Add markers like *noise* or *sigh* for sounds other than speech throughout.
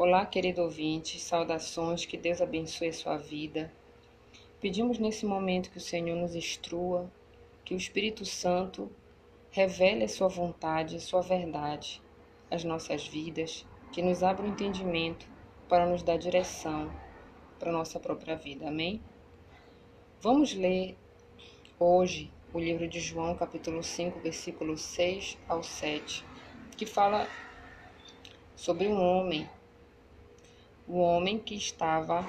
Olá, querido ouvinte, saudações, que Deus abençoe a sua vida. Pedimos nesse momento que o Senhor nos instrua, que o Espírito Santo revele a sua vontade, a sua verdade às nossas vidas, que nos abra o entendimento para nos dar direção para a nossa própria vida. Amém? Vamos ler hoje o livro de João, capítulo 5, versículo 6 ao 7, que fala sobre um homem o homem que estava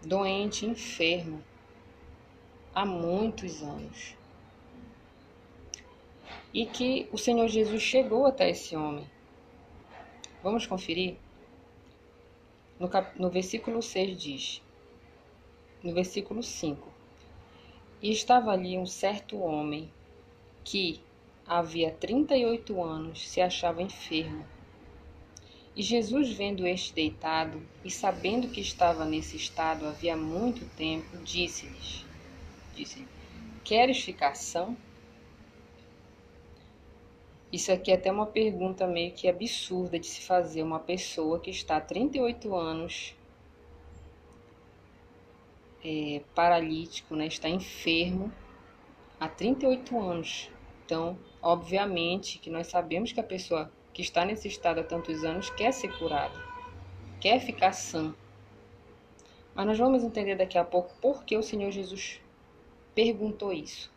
doente, enfermo, há muitos anos. E que o Senhor Jesus chegou até esse homem. Vamos conferir? No, cap... no versículo 6 diz, no versículo 5: E estava ali um certo homem que havia 38 anos se achava enfermo e Jesus, vendo este deitado e sabendo que estava nesse estado havia muito tempo, disse-lhes: disse Queres ficar são? Isso aqui é até uma pergunta meio que absurda de se fazer uma pessoa que está há 38 anos é, paralítico, né, está enfermo há 38 anos. Então, obviamente que nós sabemos que a pessoa que está nesse estado há tantos anos quer ser curado, quer ficar sã. Mas nós vamos entender daqui a pouco por que o Senhor Jesus perguntou isso.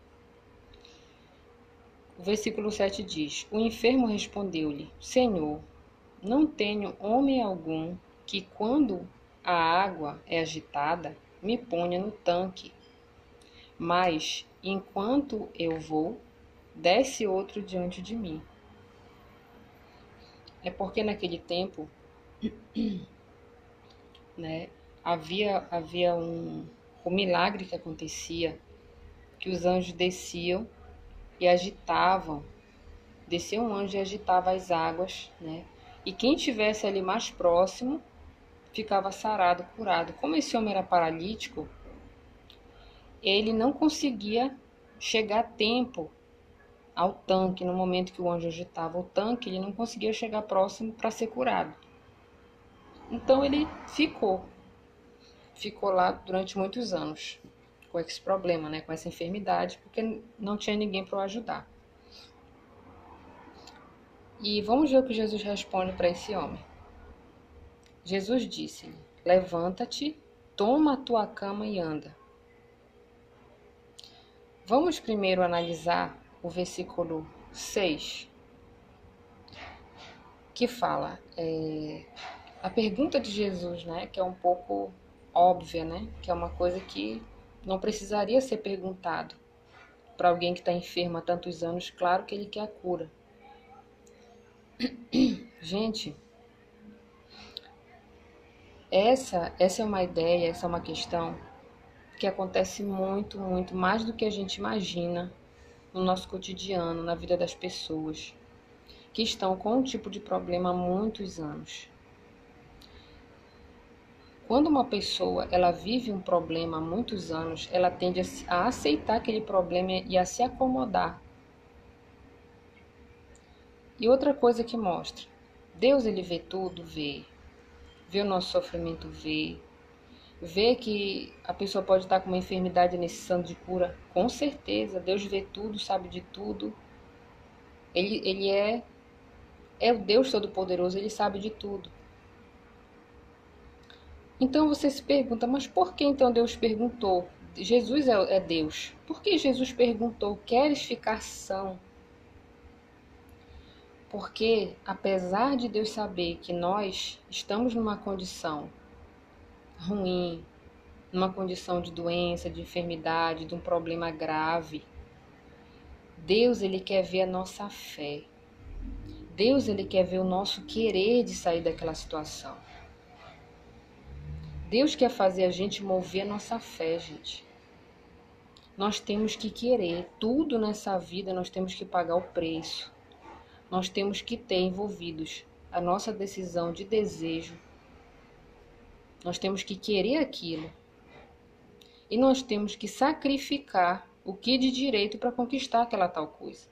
O versículo 7 diz: O enfermo respondeu-lhe: Senhor, não tenho homem algum que, quando a água é agitada, me ponha no tanque. Mas, enquanto eu vou, desce outro diante de mim. É porque naquele tempo *clears throat* né, havia, havia um, um milagre que acontecia, que os anjos desciam e agitavam, descia um anjo e agitava as águas, né? E quem tivesse ali mais próximo ficava sarado, curado. Como esse homem era paralítico, ele não conseguia chegar a tempo ao tanque no momento que o anjo agitava o tanque, ele não conseguia chegar próximo para ser curado. Então ele ficou, ficou lá durante muitos anos com esse problema, né, com essa enfermidade, porque não tinha ninguém para o ajudar. E vamos ver o que Jesus responde para esse homem. Jesus disse-lhe: Levanta-te, toma a tua cama e anda. Vamos primeiro analisar o versículo 6, que fala é, a pergunta de Jesus, né, que é um pouco óbvia, né, que é uma coisa que não precisaria ser perguntado para alguém que está enfermo há tantos anos, claro que ele quer a cura. *clears throat* Gente, essa, essa é uma ideia, essa é uma questão que acontece muito, muito mais do que a gente imagina no nosso cotidiano, na vida das pessoas que estão com um tipo de problema há muitos anos. Quando uma pessoa ela vive um problema há muitos anos, ela tende a aceitar aquele problema e a se acomodar. E outra coisa que mostra, Deus ele vê tudo, vê. Vê o nosso sofrimento, vê vê que a pessoa pode estar com uma enfermidade necessitando de cura, com certeza, Deus vê tudo, sabe de tudo. Ele, ele é é o Deus Todo-Poderoso, ele sabe de tudo. Então você se pergunta, mas por que então Deus perguntou? Jesus é, é Deus. Por que Jesus perguntou: Queres ficar são? Porque, apesar de Deus saber que nós estamos numa condição ruim, numa condição de doença, de enfermidade, de um problema grave. Deus ele quer ver a nossa fé. Deus ele quer ver o nosso querer de sair daquela situação. Deus quer fazer a gente mover a nossa fé, gente. Nós temos que querer tudo nessa vida, nós temos que pagar o preço. Nós temos que ter envolvidos a nossa decisão de desejo, nós temos que querer aquilo. E nós temos que sacrificar o que de direito para conquistar aquela tal coisa.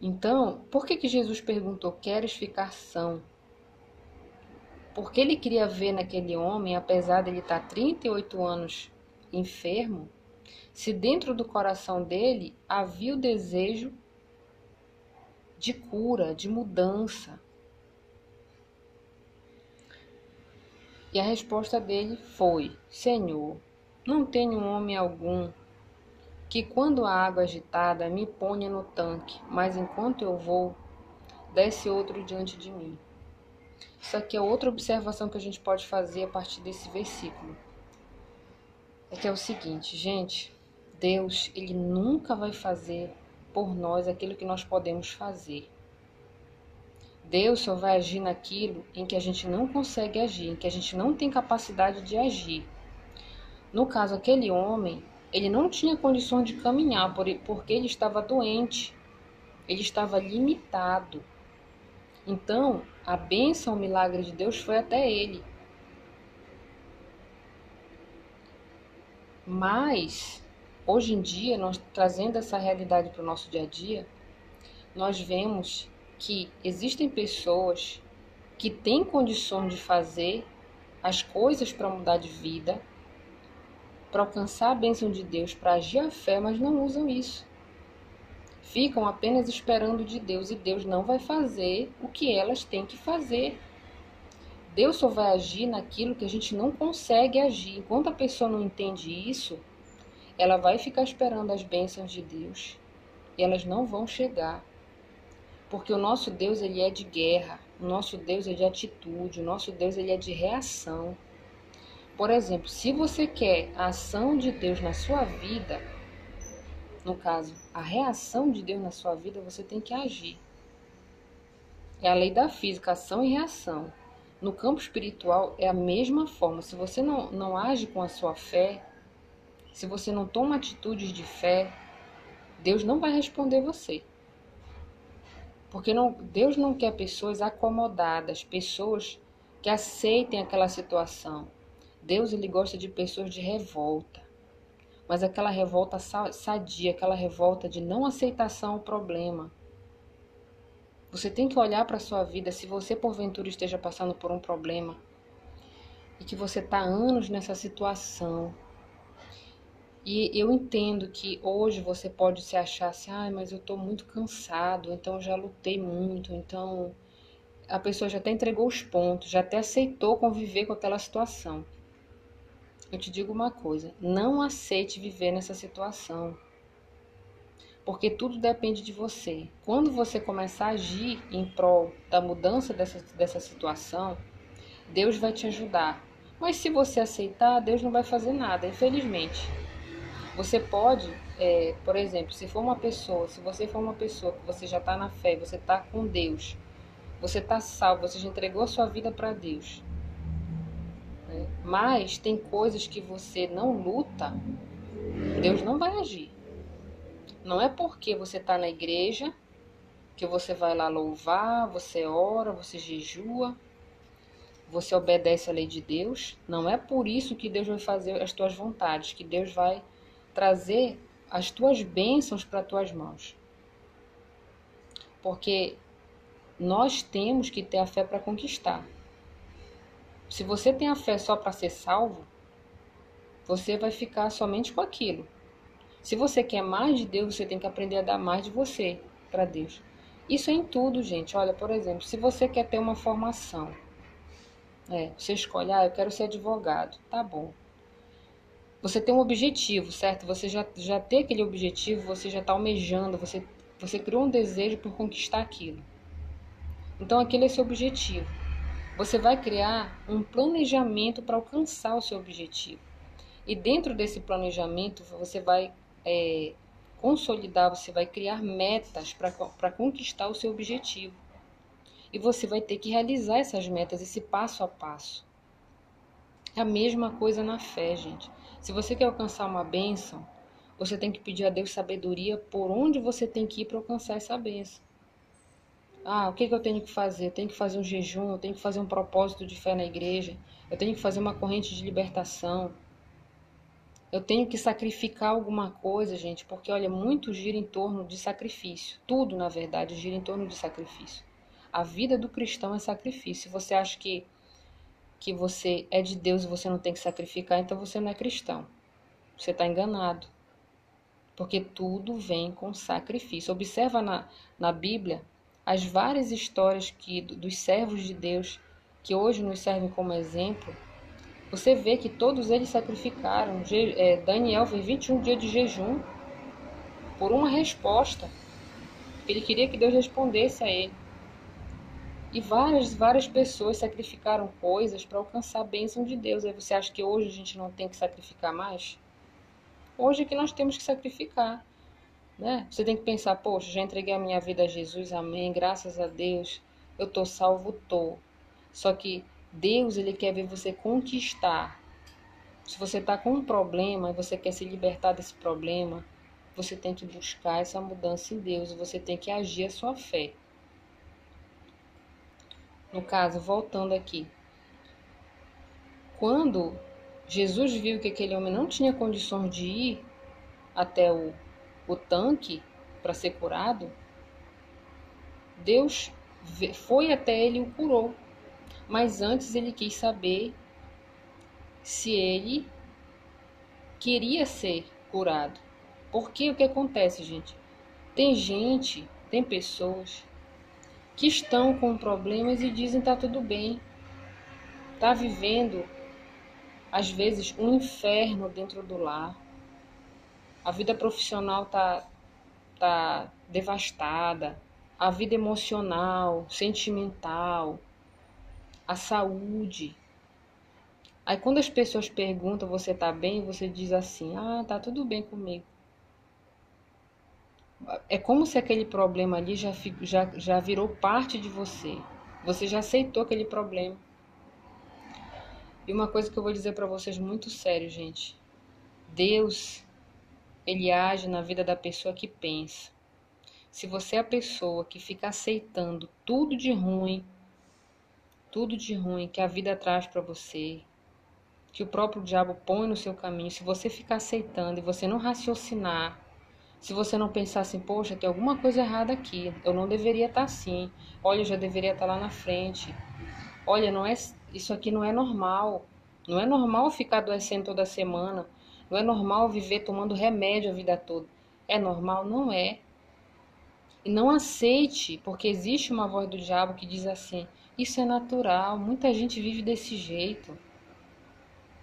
Então, por que, que Jesus perguntou: Queres ficar são? Porque ele queria ver naquele homem, apesar de ele estar 38 anos enfermo, se dentro do coração dele havia o desejo de cura, de mudança. E a resposta dele foi: Senhor, não tenho homem algum que, quando a água agitada, me ponha no tanque, mas enquanto eu vou, desce outro diante de mim. Isso aqui é outra observação que a gente pode fazer a partir desse versículo. É que é o seguinte, gente, Deus, ele nunca vai fazer por nós aquilo que nós podemos fazer. Deus só vai agir naquilo em que a gente não consegue agir, em que a gente não tem capacidade de agir. No caso, aquele homem, ele não tinha condições de caminhar porque ele estava doente, ele estava limitado. Então, a bênção, o milagre de Deus foi até ele. Mas Hoje em dia, nós trazendo essa realidade para o nosso dia a dia, nós vemos que existem pessoas que têm condições de fazer as coisas para mudar de vida, para alcançar a bênção de Deus, para agir a fé, mas não usam isso. Ficam apenas esperando de Deus e Deus não vai fazer o que elas têm que fazer. Deus só vai agir naquilo que a gente não consegue agir. Enquanto a pessoa não entende isso, ela vai ficar esperando as bênçãos de Deus e elas não vão chegar. Porque o nosso Deus ele é de guerra, o nosso Deus é de atitude, o nosso Deus ele é de reação. Por exemplo, se você quer a ação de Deus na sua vida, no caso, a reação de Deus na sua vida, você tem que agir. É a lei da física, ação e reação. No campo espiritual é a mesma forma. Se você não, não age com a sua fé, se você não toma atitudes de fé, Deus não vai responder você. Porque não, Deus não quer pessoas acomodadas, pessoas que aceitem aquela situação. Deus ele gosta de pessoas de revolta. Mas aquela revolta sadia, aquela revolta de não aceitação ao problema. Você tem que olhar para a sua vida, se você porventura esteja passando por um problema e que você está anos nessa situação, e eu entendo que hoje você pode se achar assim, ah, mas eu estou muito cansado, então já lutei muito, então a pessoa já até entregou os pontos, já até aceitou conviver com aquela situação. Eu te digo uma coisa, não aceite viver nessa situação. Porque tudo depende de você. Quando você começar a agir em prol da mudança dessa, dessa situação, Deus vai te ajudar. Mas se você aceitar, Deus não vai fazer nada, infelizmente. Você pode, é, por exemplo, se for uma pessoa, se você for uma pessoa que você já está na fé, você está com Deus, você está salvo, você já entregou a sua vida para Deus. Né? Mas tem coisas que você não luta, Deus não vai agir. Não é porque você está na igreja que você vai lá louvar, você ora, você jejua, você obedece à lei de Deus. Não é por isso que Deus vai fazer as tuas vontades, que Deus vai trazer as tuas bênçãos para tuas mãos. Porque nós temos que ter a fé para conquistar. Se você tem a fé só para ser salvo, você vai ficar somente com aquilo. Se você quer mais de Deus, você tem que aprender a dar mais de você para Deus. Isso é em tudo, gente. Olha, por exemplo, se você quer ter uma formação, é, você escolhe, ah, eu quero ser advogado, tá bom você tem um objetivo, certo? Você já, já tem aquele objetivo, você já está almejando, você, você criou um desejo por conquistar aquilo. Então, aquele é seu objetivo. Você vai criar um planejamento para alcançar o seu objetivo. E dentro desse planejamento, você vai é, consolidar, você vai criar metas para conquistar o seu objetivo. E você vai ter que realizar essas metas, esse passo a passo. É a mesma coisa na fé, gente. Se você quer alcançar uma bênção, você tem que pedir a Deus sabedoria por onde você tem que ir para alcançar essa bênção. Ah, o que, que eu tenho que fazer? Eu tenho que fazer um jejum, eu tenho que fazer um propósito de fé na igreja, eu tenho que fazer uma corrente de libertação. Eu tenho que sacrificar alguma coisa, gente, porque olha, muito gira em torno de sacrifício. Tudo, na verdade, gira em torno de sacrifício. A vida do cristão é sacrifício. Você acha que que você é de Deus e você não tem que sacrificar, então você não é cristão. Você está enganado. Porque tudo vem com sacrifício. Observa na, na Bíblia as várias histórias que dos servos de Deus que hoje nos servem como exemplo. Você vê que todos eles sacrificaram. É, Daniel fez 21 dias de jejum por uma resposta. Ele queria que Deus respondesse a ele. E várias, várias pessoas sacrificaram coisas para alcançar a bênção de Deus. Aí você acha que hoje a gente não tem que sacrificar mais? Hoje é que nós temos que sacrificar. Né? Você tem que pensar, poxa, já entreguei a minha vida a Jesus, amém, graças a Deus, eu tô salvo, tô. Só que Deus, ele quer ver você conquistar. Se você está com um problema e você quer se libertar desse problema, você tem que buscar essa mudança em Deus, você tem que agir a sua fé. No caso, voltando aqui. Quando Jesus viu que aquele homem não tinha condições de ir até o o tanque para ser curado, Deus foi até ele e o curou. Mas antes ele quis saber se ele queria ser curado. Porque o que acontece, gente? Tem gente, tem pessoas que estão com problemas e dizem tá tudo bem. Tá vivendo às vezes um inferno dentro do lar a vida profissional tá, tá devastada, a vida emocional, sentimental, a saúde. Aí quando as pessoas perguntam você tá bem, você diz assim: "Ah, tá tudo bem comigo". É como se aquele problema ali já, já, já virou parte de você. Você já aceitou aquele problema. E uma coisa que eu vou dizer para vocês muito sério, gente. Deus ele age na vida da pessoa que pensa. Se você é a pessoa que fica aceitando tudo de ruim, tudo de ruim que a vida traz para você, que o próprio diabo põe no seu caminho, se você ficar aceitando e você não raciocinar, se você não pensar assim, poxa, tem alguma coisa errada aqui, eu não deveria estar assim, olha, eu já deveria estar lá na frente, olha, não é, isso aqui não é normal, não é normal ficar adoecendo toda semana, não é normal viver tomando remédio a vida toda. É normal? Não é. E não aceite, porque existe uma voz do diabo que diz assim: isso é natural, muita gente vive desse jeito.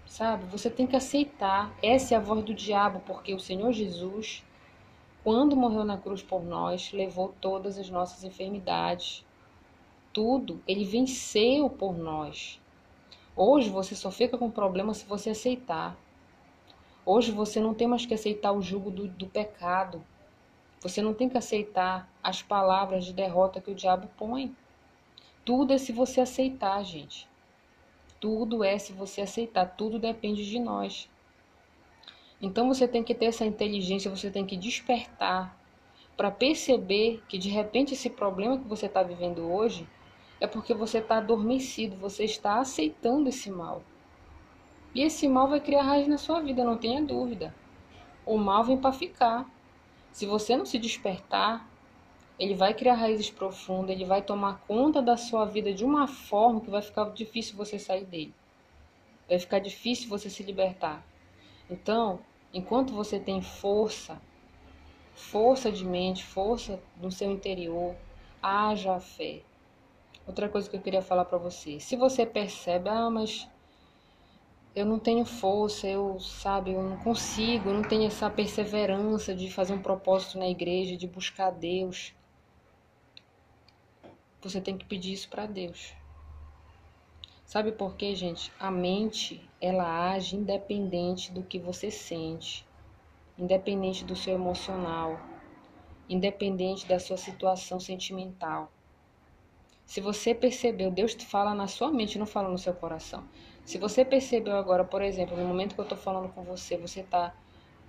Sabe? Você tem que aceitar. Essa é a voz do diabo, porque o Senhor Jesus, quando morreu na cruz por nós, levou todas as nossas enfermidades. Tudo, ele venceu por nós. Hoje você só fica com problema se você aceitar. Hoje você não tem mais que aceitar o jugo do, do pecado. Você não tem que aceitar as palavras de derrota que o diabo põe. Tudo é se você aceitar, gente. Tudo é se você aceitar. Tudo depende de nós. Então você tem que ter essa inteligência, você tem que despertar para perceber que de repente esse problema que você está vivendo hoje é porque você está adormecido, você está aceitando esse mal. E esse mal vai criar raiz na sua vida, não tenha dúvida. O mal vem para ficar. Se você não se despertar, ele vai criar raízes profundas, ele vai tomar conta da sua vida de uma forma que vai ficar difícil você sair dele. Vai ficar difícil você se libertar. Então, enquanto você tem força, força de mente, força no seu interior, haja a fé. Outra coisa que eu queria falar para você, se você percebe, ah, mas eu não tenho força, eu, sabe, eu não consigo, eu não tenho essa perseverança de fazer um propósito na igreja, de buscar Deus. Você tem que pedir isso para Deus. Sabe por quê, gente? A mente, ela age independente do que você sente, independente do seu emocional, independente da sua situação sentimental. Se você percebeu, Deus te fala na sua mente, não fala no seu coração. Se você percebeu agora, por exemplo, no momento que eu estou falando com você, você está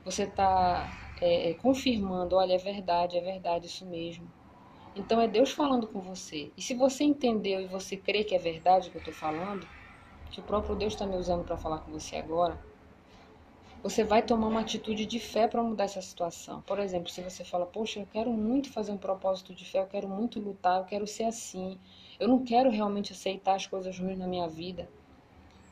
você tá, é, confirmando, olha, é verdade, é verdade, isso mesmo. Então é Deus falando com você. E se você entendeu e você crê que é verdade o que eu estou falando, que o próprio Deus está me usando para falar com você agora, você vai tomar uma atitude de fé para mudar essa situação. Por exemplo, se você fala, poxa, eu quero muito fazer um propósito de fé, eu quero muito lutar, eu quero ser assim, eu não quero realmente aceitar as coisas ruins na minha vida.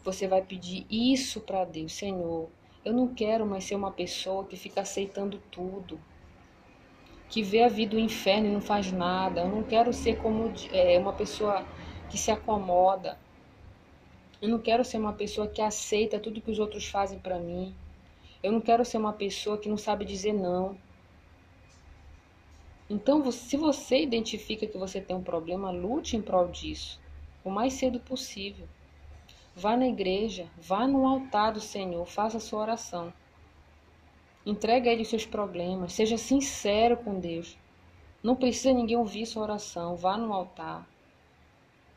você vai pedir isso para Deus, Senhor. Eu não quero mais ser uma pessoa que fica aceitando tudo, que vê a vida do inferno e não faz nada. Eu não quero ser como é, uma pessoa que se acomoda. Eu não quero ser uma pessoa que aceita tudo que os outros fazem para mim. Eu não quero ser uma pessoa que não sabe dizer não. Então, se você identifica que você tem um problema, lute em prol disso, o mais cedo possível. Vá na igreja, vá no altar do Senhor, faça a sua oração. Entregue a Ele os seus problemas, seja sincero com Deus. Não precisa ninguém ouvir sua oração, vá no altar.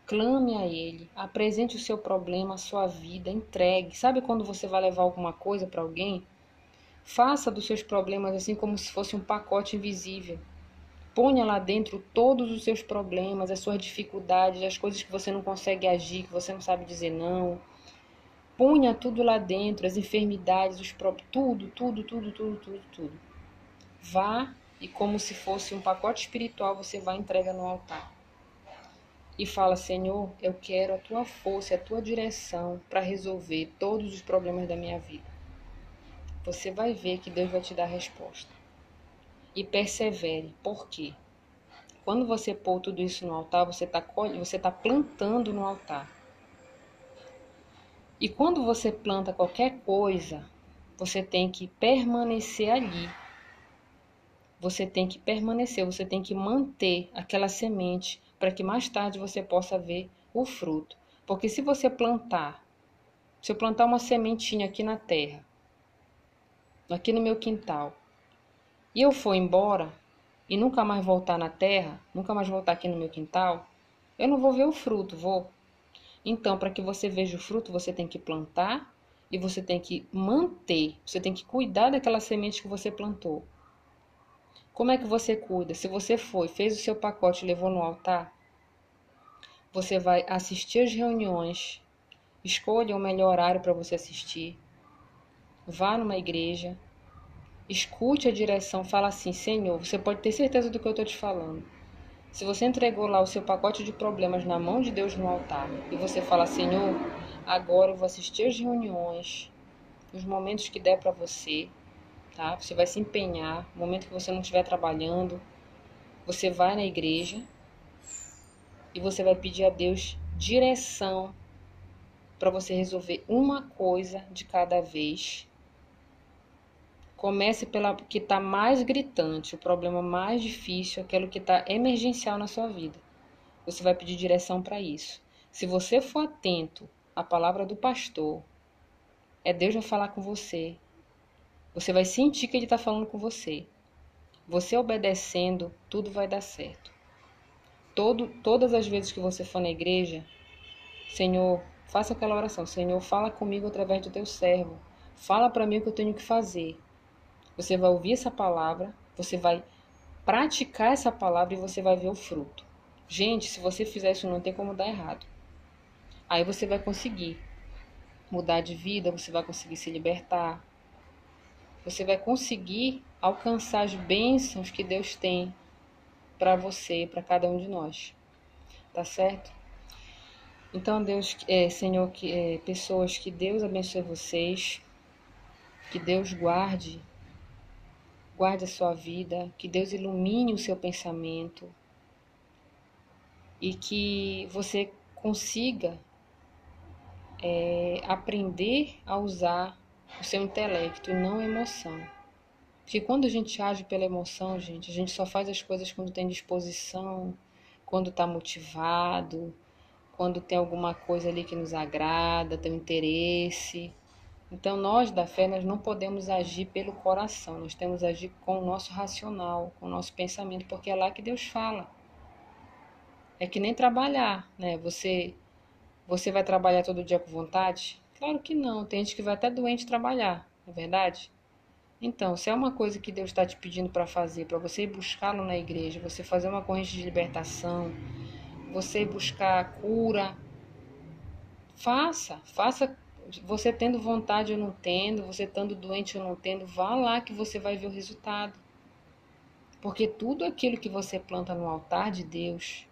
Clame a Ele, apresente o seu problema, a sua vida, entregue. Sabe quando você vai levar alguma coisa para alguém? Faça dos seus problemas assim como se fosse um pacote invisível. Ponha lá dentro todos os seus problemas, as suas dificuldades, as coisas que você não consegue agir, que você não sabe dizer não. Ponha tudo lá dentro, as enfermidades, os próprios, tudo, tudo, tudo, tudo, tudo, tudo. Vá e como se fosse um pacote espiritual, você vai entrega no altar. E fala, Senhor, eu quero a tua força, a tua direção para resolver todos os problemas da minha vida. Você vai ver que Deus vai te dar a resposta e persevere. Por quê? Quando você pôr tudo isso no altar, você está você tá plantando no altar. E quando você planta qualquer coisa, você tem que permanecer ali. Você tem que permanecer, você tem que manter aquela semente para que mais tarde você possa ver o fruto. Porque se você plantar, se eu plantar uma sementinha aqui na terra, aqui no meu quintal, e eu for embora e nunca mais voltar na terra, nunca mais voltar aqui no meu quintal, eu não vou ver o fruto, vou. Então, para que você veja o fruto, você tem que plantar e você tem que manter, você tem que cuidar daquela semente que você plantou. Como é que você cuida? Se você foi, fez o seu pacote e levou no altar, você vai assistir as reuniões, escolha o melhor horário para você assistir, vá numa igreja, Escute a direção, fala assim: Senhor, você pode ter certeza do que eu estou te falando. Se você entregou lá o seu pacote de problemas na mão de Deus no altar e você fala: Senhor, agora eu vou assistir as reuniões, os momentos que der para você, tá? Você vai se empenhar, no momento que você não estiver trabalhando, você vai na igreja e você vai pedir a Deus direção para você resolver uma coisa de cada vez Comece pela que está mais gritante, o problema mais difícil, aquilo que está emergencial na sua vida. Você vai pedir direção para isso. Se você for atento à palavra do pastor, é Deus vai falar com você. Você vai sentir que Ele está falando com você. Você obedecendo, tudo vai dar certo. Todo, todas as vezes que você for na igreja, Senhor, faça aquela oração. Senhor, fala comigo através do teu servo. Fala para mim o que eu tenho que fazer. Você vai ouvir essa palavra, você vai praticar essa palavra e você vai ver o fruto. Gente, se você fizer isso, não tem como dar errado. Aí você vai conseguir mudar de vida, você vai conseguir se libertar. Você vai conseguir alcançar as bênçãos que Deus tem para você, para cada um de nós. Tá certo? Então, Deus, é, Senhor, que é, pessoas, que Deus abençoe vocês, que Deus guarde guarde a sua vida, que Deus ilumine o seu pensamento e que você consiga é, aprender a usar o seu intelecto e não a emoção. Porque quando a gente age pela emoção, gente, a gente só faz as coisas quando tem disposição, quando está motivado, quando tem alguma coisa ali que nos agrada, tem um interesse. Então, nós da fé, nós não podemos agir pelo coração, nós temos que agir com o nosso racional, com o nosso pensamento, porque é lá que Deus fala. É que nem trabalhar, né? Você, você vai trabalhar todo dia com vontade? Claro que não, tem gente que vai até doente trabalhar, não é verdade? Então, se é uma coisa que Deus está te pedindo para fazer, para você ir buscá-lo na igreja, você fazer uma corrente de libertação, você buscar cura, faça, faça você tendo vontade ou não tendo, você estando doente ou não tendo, vá lá que você vai ver o resultado. Porque tudo aquilo que você planta no altar de Deus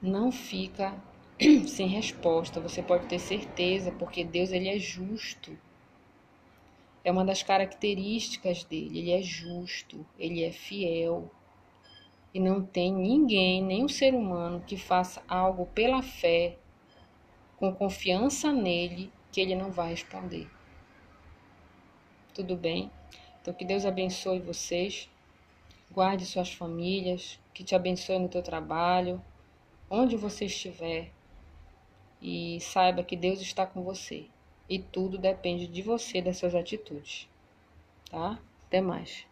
não fica *clears throat* sem resposta. Você pode ter certeza, porque Deus ele é justo. É uma das características dele. Ele é justo, ele é fiel. E não tem ninguém, nenhum ser humano que faça algo pela fé, com confiança nele, que ele não vai responder. Tudo bem? Então que Deus abençoe vocês, guarde suas famílias, que te abençoe no teu trabalho, onde você estiver. E saiba que Deus está com você. E tudo depende de você, das suas atitudes. Tá? Até mais.